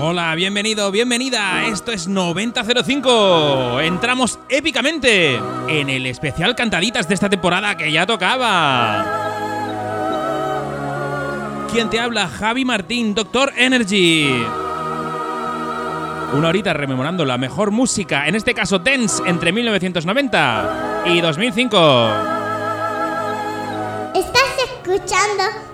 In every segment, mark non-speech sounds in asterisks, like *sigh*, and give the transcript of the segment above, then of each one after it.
Hola, bienvenido, bienvenida. Esto es 9005. Entramos épicamente en el especial cantaditas de esta temporada que ya tocaba. ¿Quién te habla? Javi Martín, Doctor Energy. Una horita rememorando la mejor música, en este caso Dance, entre 1990 y 2005. Estás escuchando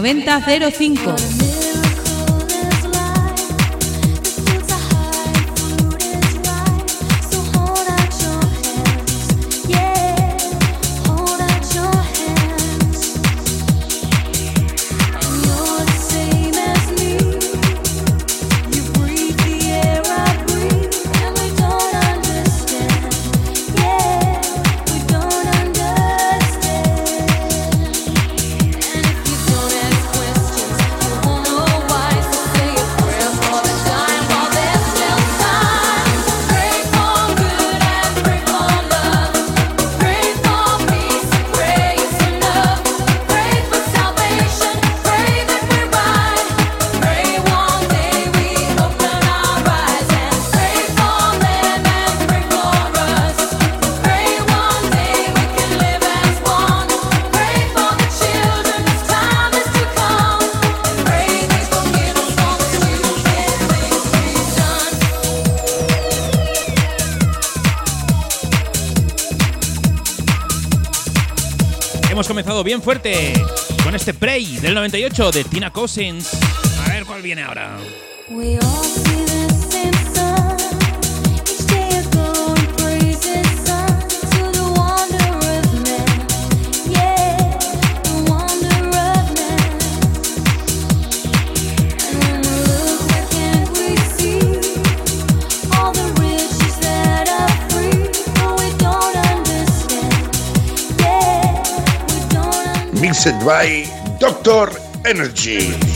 9005. Fuerte con este Prey del 98 de Tina Cousins. A ver cuál viene ahora. By Doctor Energy.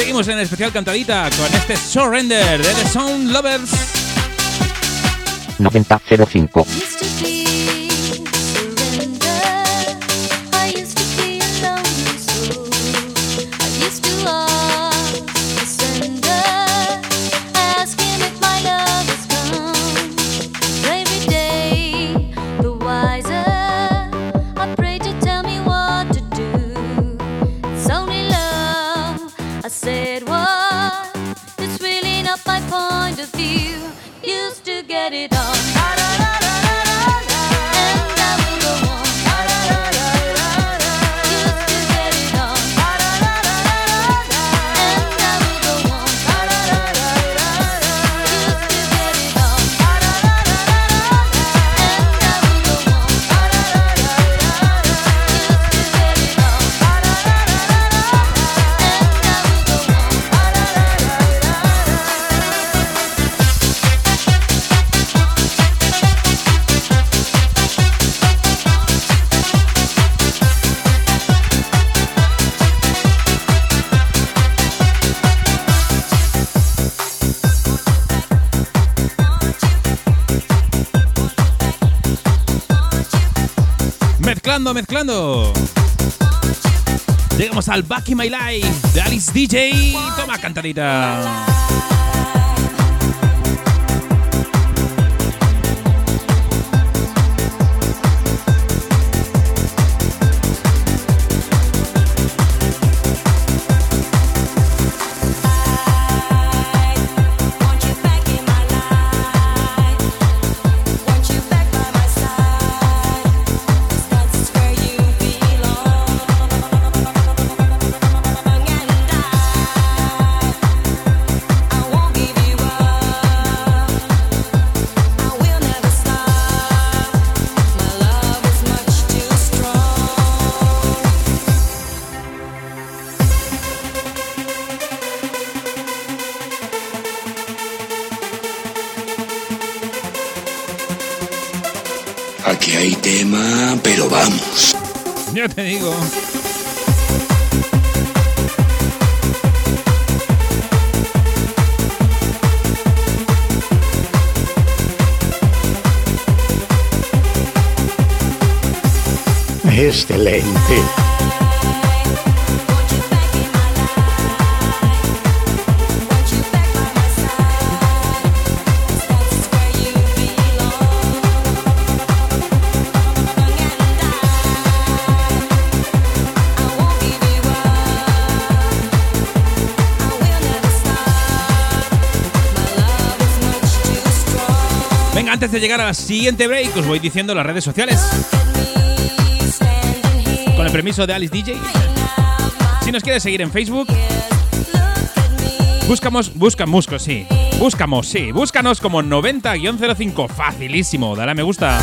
Seguimos en especial cantadita con este Surrender de The Sound Lovers. 9005. Mezclando, mezclando. Llegamos al Back in My Life de Alice DJ. Toma cantadita. Ya te de llegar a la siguiente break, os voy diciendo las redes sociales. Con el permiso de Alice DJ. Si nos quieres seguir en Facebook, buscamos, busca Musco, sí. Buscamos, sí. Búscanos como 90-05. Facilísimo. Dale a me gusta.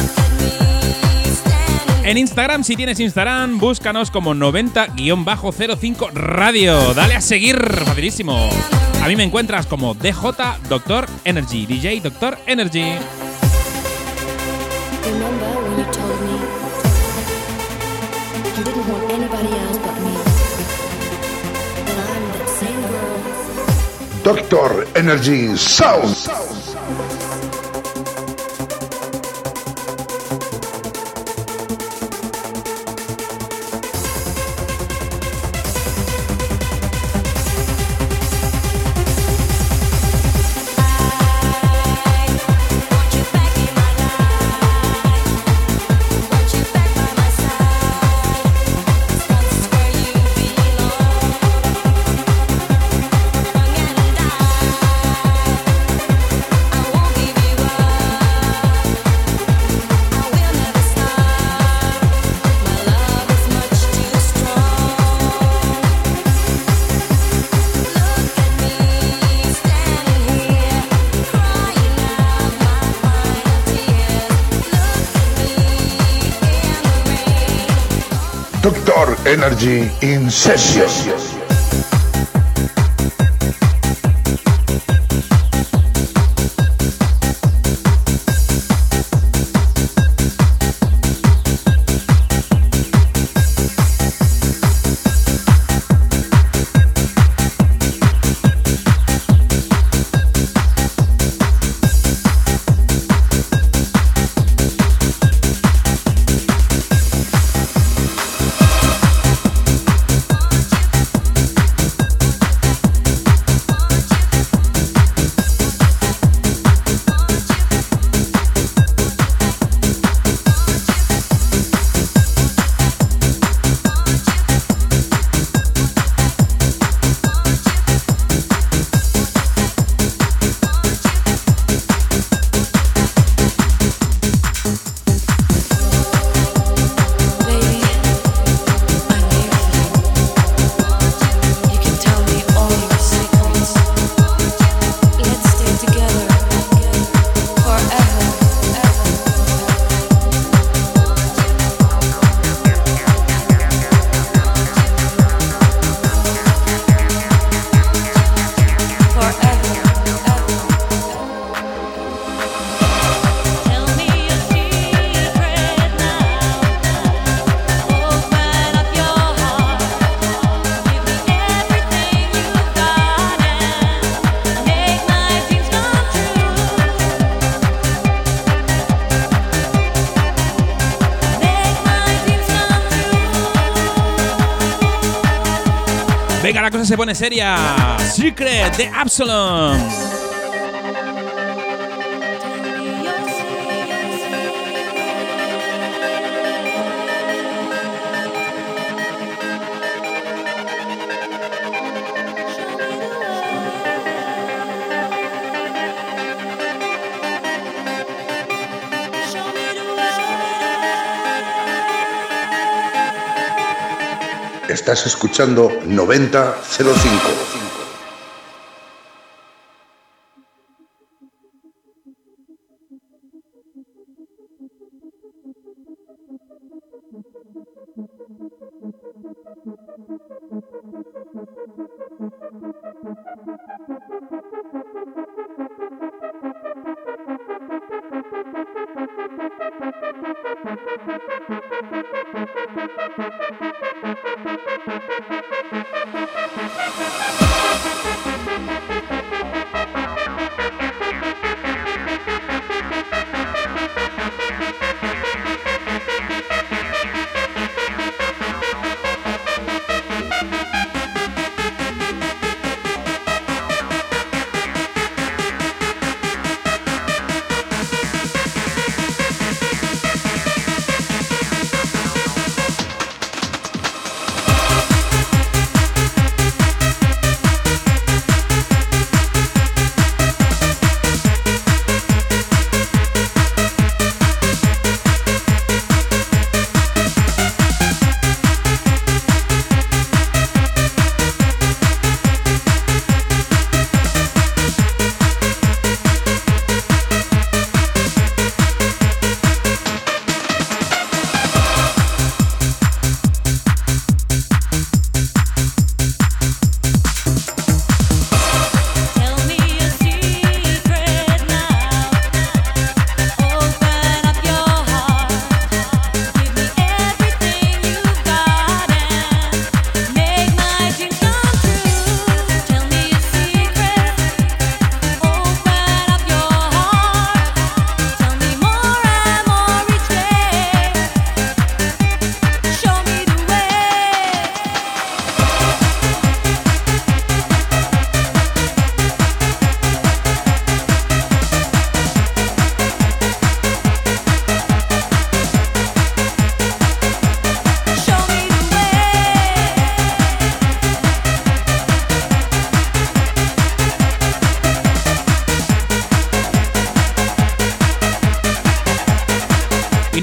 En Instagram, si tienes Instagram, búscanos como 90-05 Radio. Dale a seguir, facilísimo. A mí me encuentras como DJ Doctor Energy, DJ Doctor Energy. You told me you didn't want anybody else but me? I'm same girl. Doctor Energy Sound. Doctor Energy se pone seria. Secret de Absalom. Estás escuchando 9005. Tell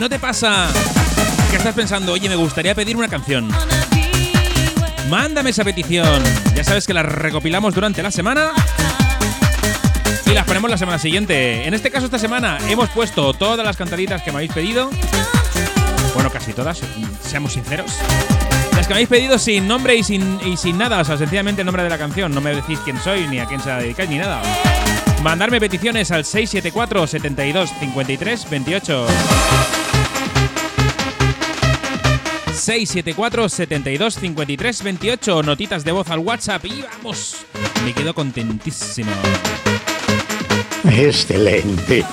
no te pasa que estás pensando, oye, me gustaría pedir una canción? Mándame esa petición. Ya sabes que las recopilamos durante la semana y las ponemos la semana siguiente. En este caso, esta semana hemos puesto todas las cantaditas que me habéis pedido. Bueno, casi todas, seamos sinceros. Las que me habéis pedido sin nombre y sin, y sin nada, o sea, sencillamente el nombre de la canción. No me decís quién soy, ni a quién se la dedicáis, ni nada. Mandarme peticiones al 674 72 53 28. 674 72 53 28 notitas de voz al WhatsApp y vamos. Me quedo contentísimo. Excelente.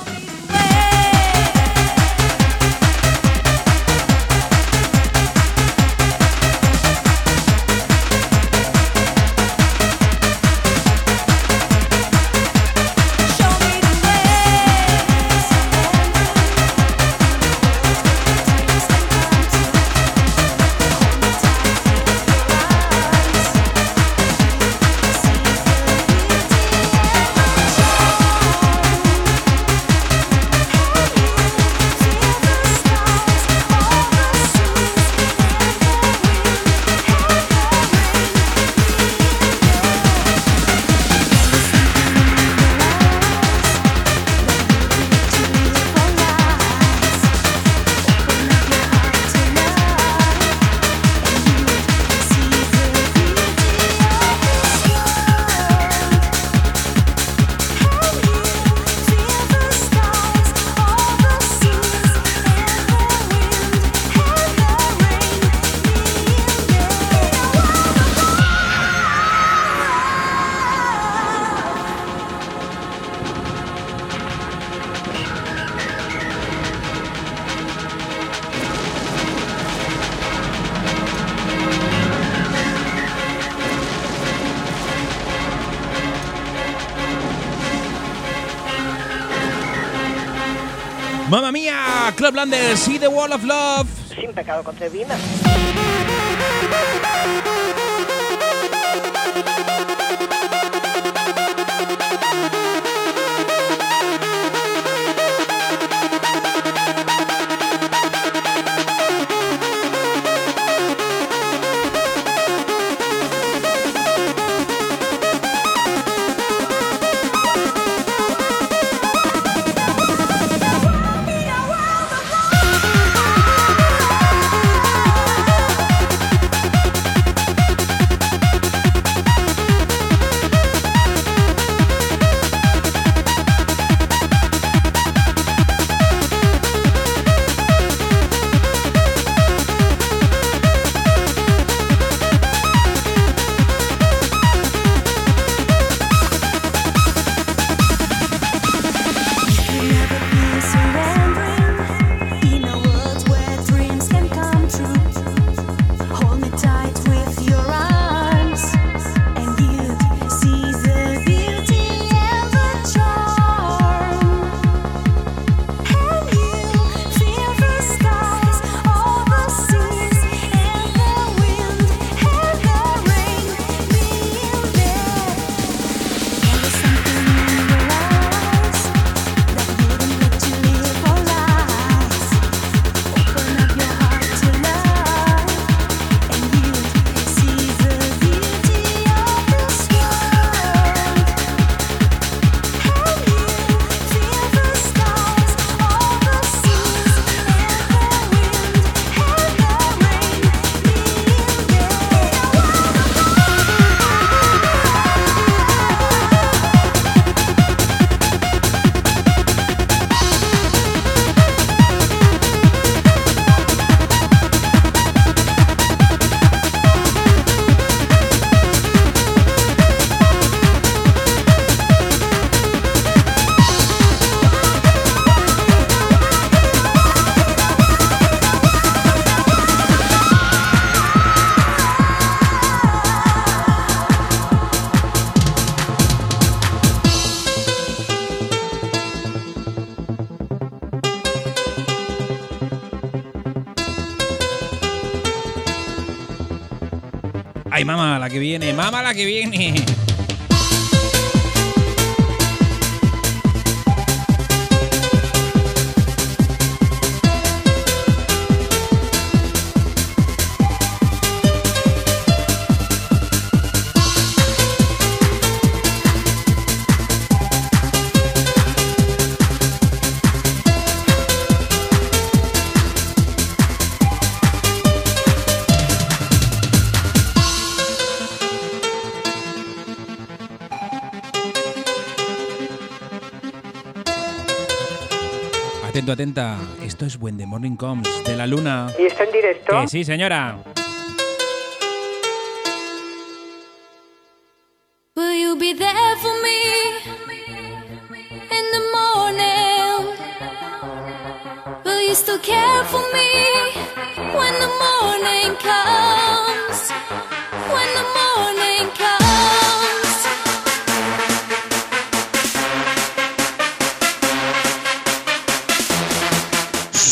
Mía, Clublander, See the Wall of Love. Sin pecado concebida. Que viene. Atento, atenta. Esto es When the Morning Comes de la Luna. ¿Y está en directo? Que sí, señora. Will you be there for me in the morning? Will you still care for me when the morning comes? When the morning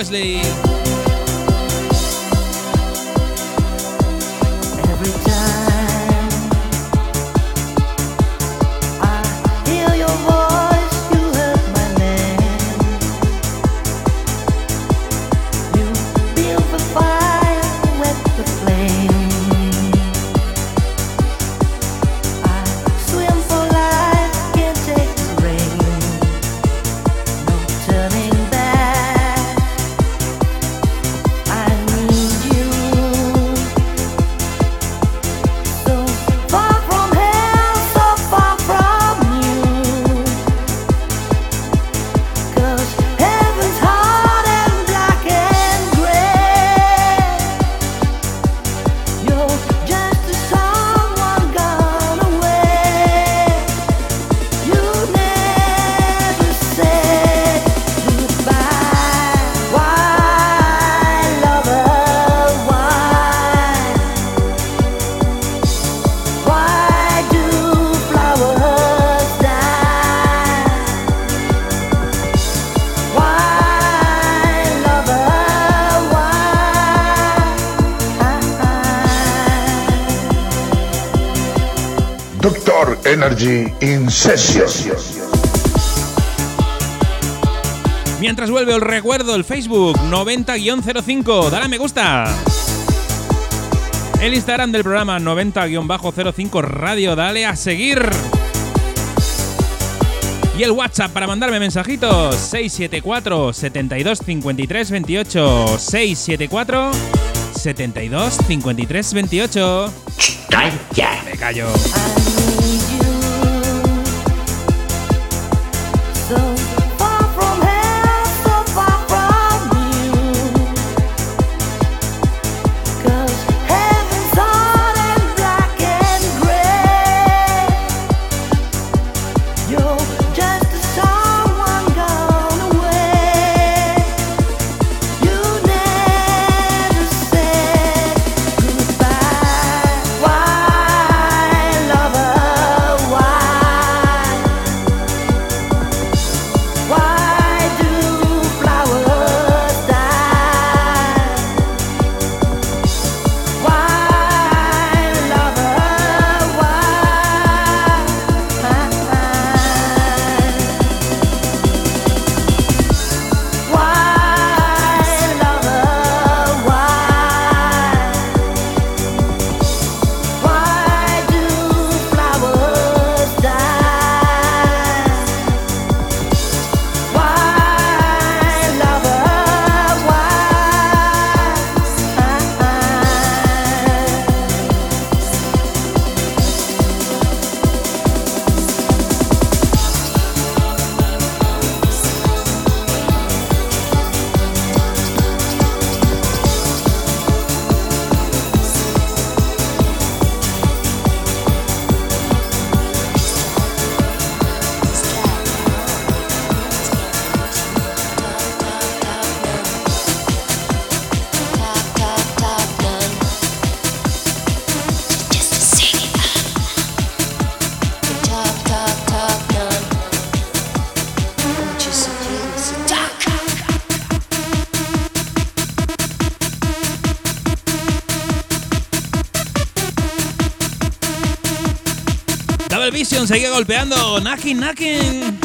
Wesley. Energy in session. Mientras vuelve el recuerdo, el Facebook 90-05, dale a me gusta. El Instagram del programa 90-05 Radio, dale a seguir. Y el WhatsApp para mandarme mensajitos 674 72 53 28 674 72 53 28 ¡Calla! Me callo. 없어 Seguía golpeando. Nakin, Nakin.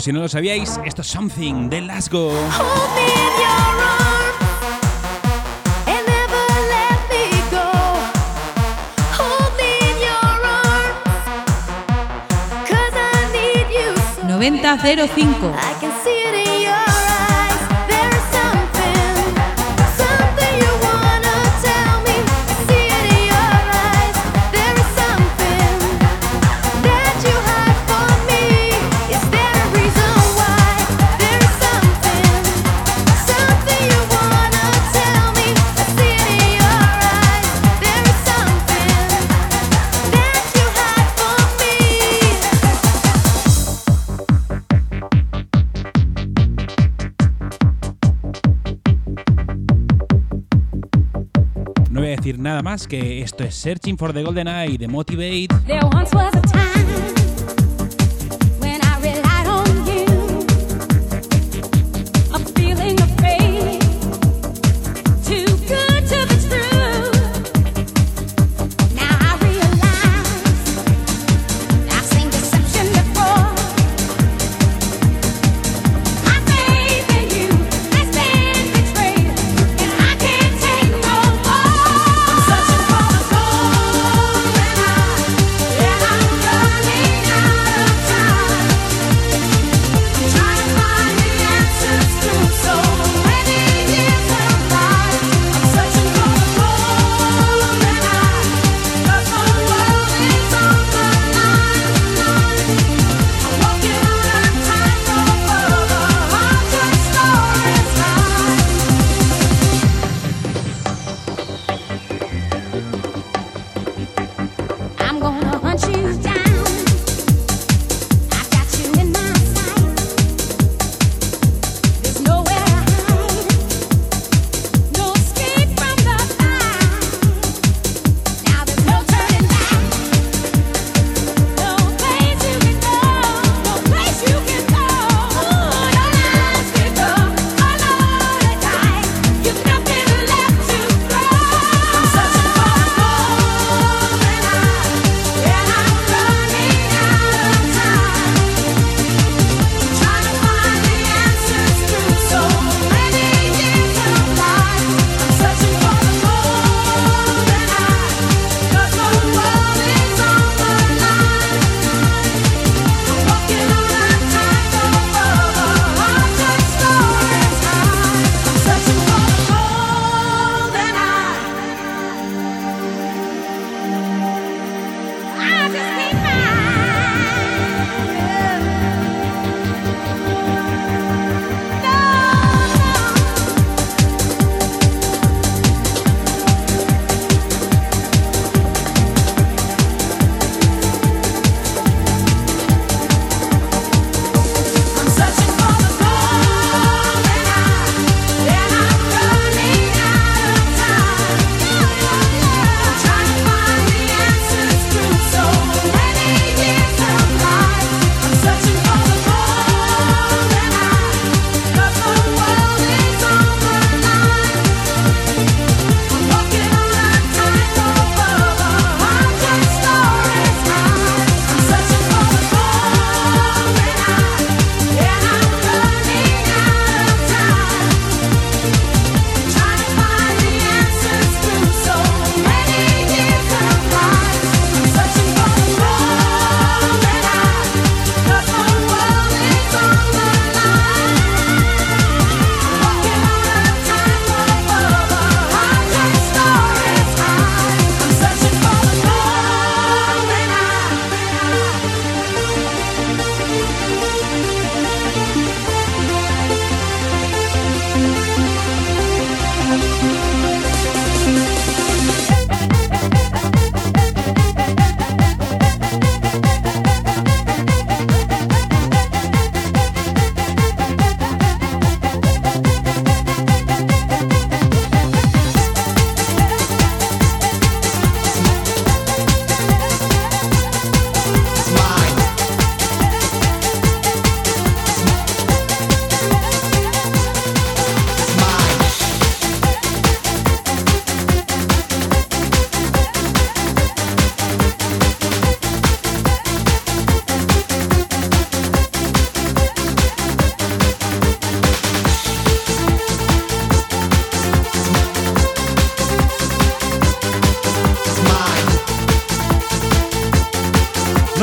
Por si no lo sabíais, esto es Something de Lasgo. ¡9005! decir nada más que esto es Searching for the Golden Eye de Motivate.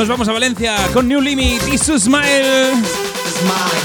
vamos a Valencia con New Limit y su smile. smile.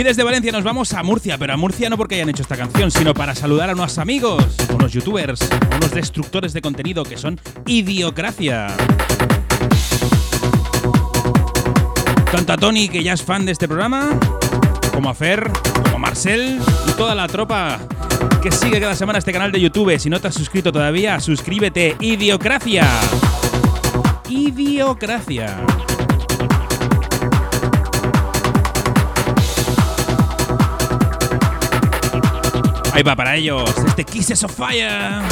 Y desde Valencia nos vamos a Murcia, pero a Murcia no porque hayan hecho esta canción, sino para saludar a unos amigos, unos youtubers, unos destructores de contenido que son Idiocracia. Tanto a Tony, que ya es fan de este programa, como a Fer, como a Marcel y toda la tropa que sigue cada semana este canal de YouTube. Si no te has suscrito todavía, suscríbete. Idiocracia. Idiocracia. Ahí va para ellos, este Kisses of Fire.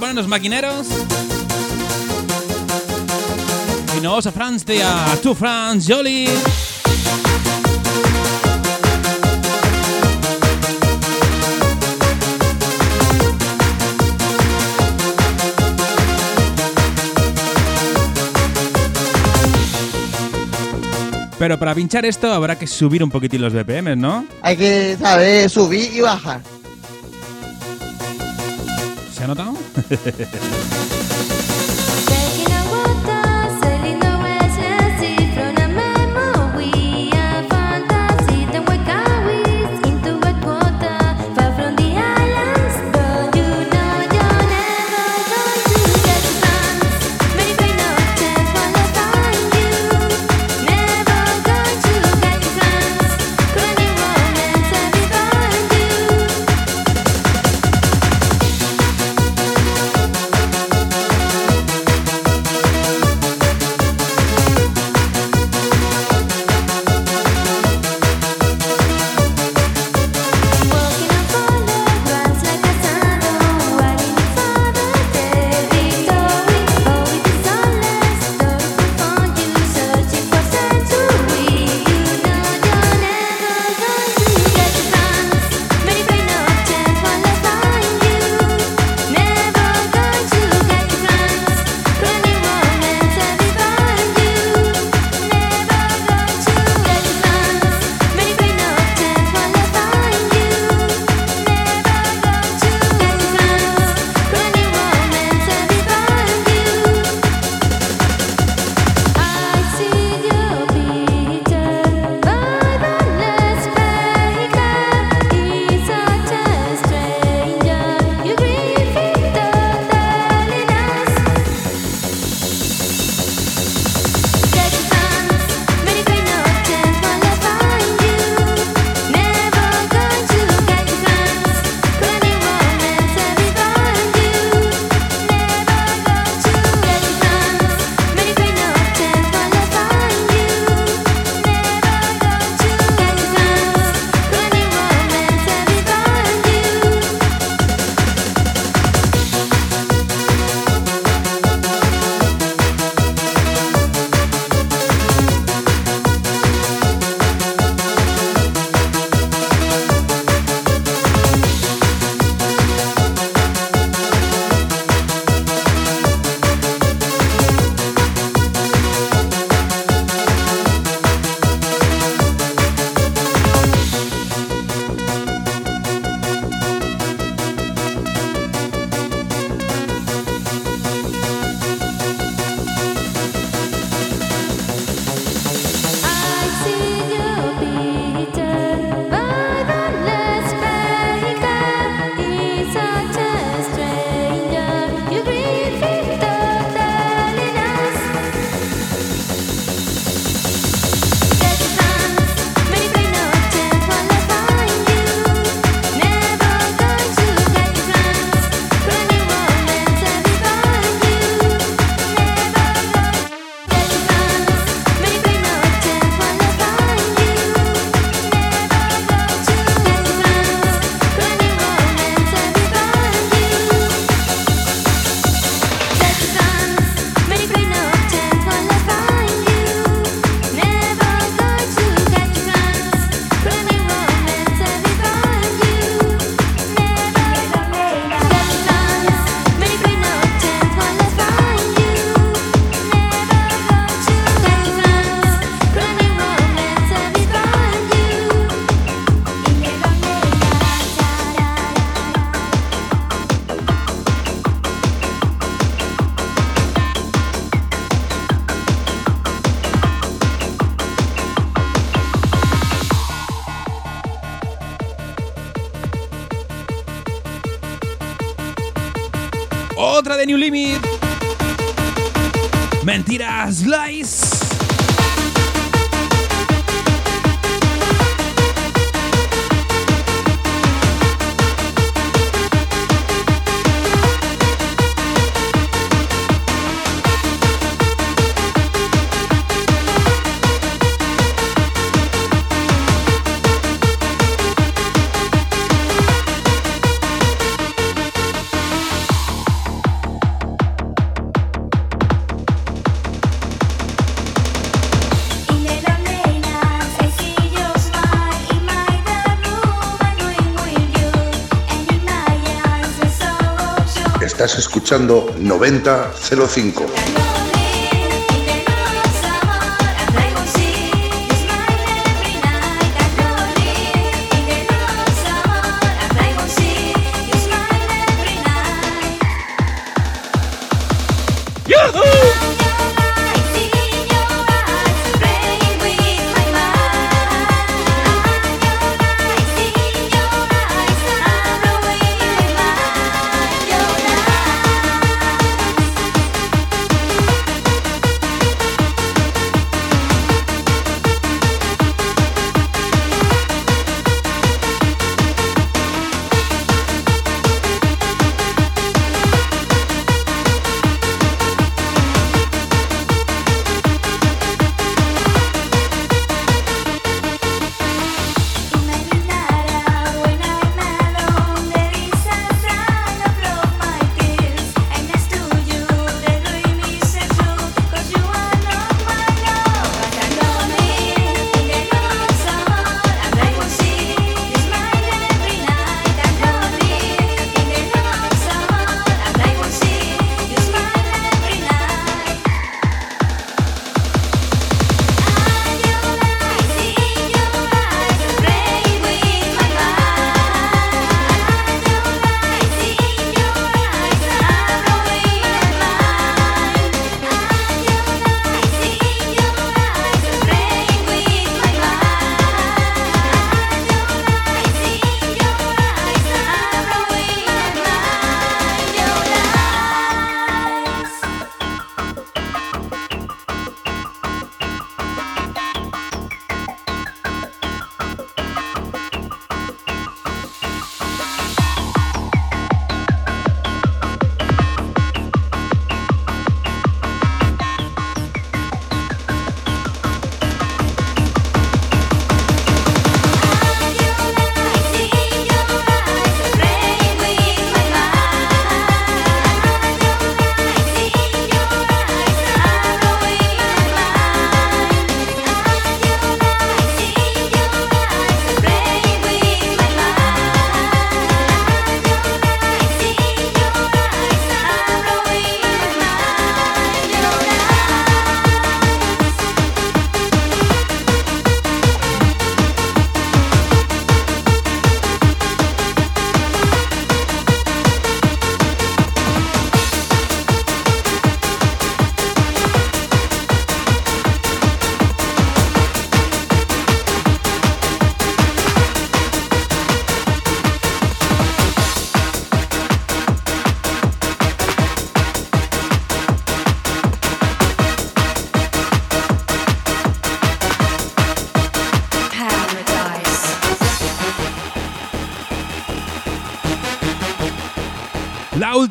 ponen los maquineros. Y nos a Francia, to France, Jolie. Pero para pinchar esto habrá que subir un poquitín los BPM, ¿no? Hay que saber subir y bajar. ¿Se? *laughs* escuchando 9005.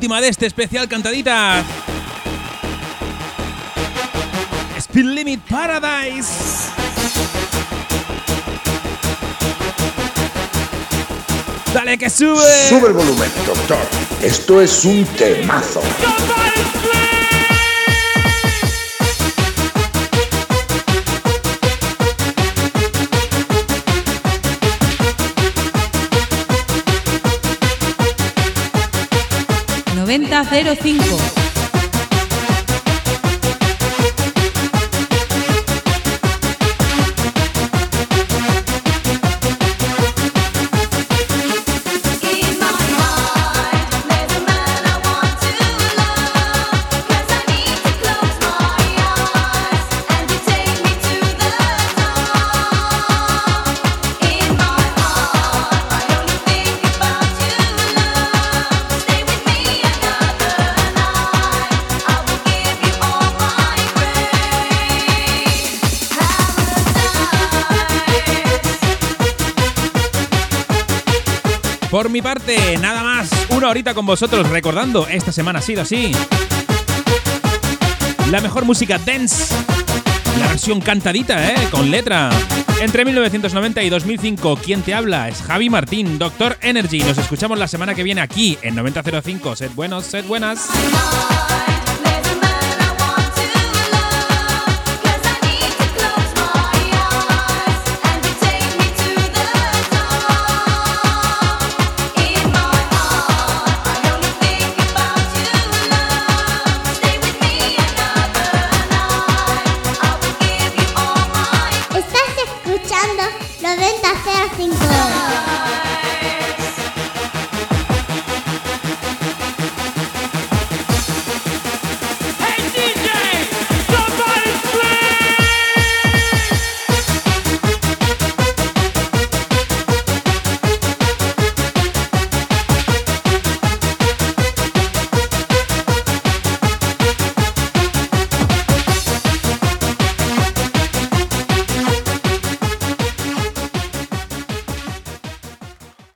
Última de este especial cantadita. Speed Limit Paradise. Dale que sube. Sube el volumen, doctor. Esto es un temazo. 9005. Nada más. Una horita con vosotros recordando, esta semana ha sido así. La mejor música dance. La versión cantadita, ¿eh? Con letra. Entre 1990 y 2005, ¿quién te habla? Es Javi Martín, Doctor Energy. Nos escuchamos la semana que viene aquí en 9005. Sed buenos, sed buenas.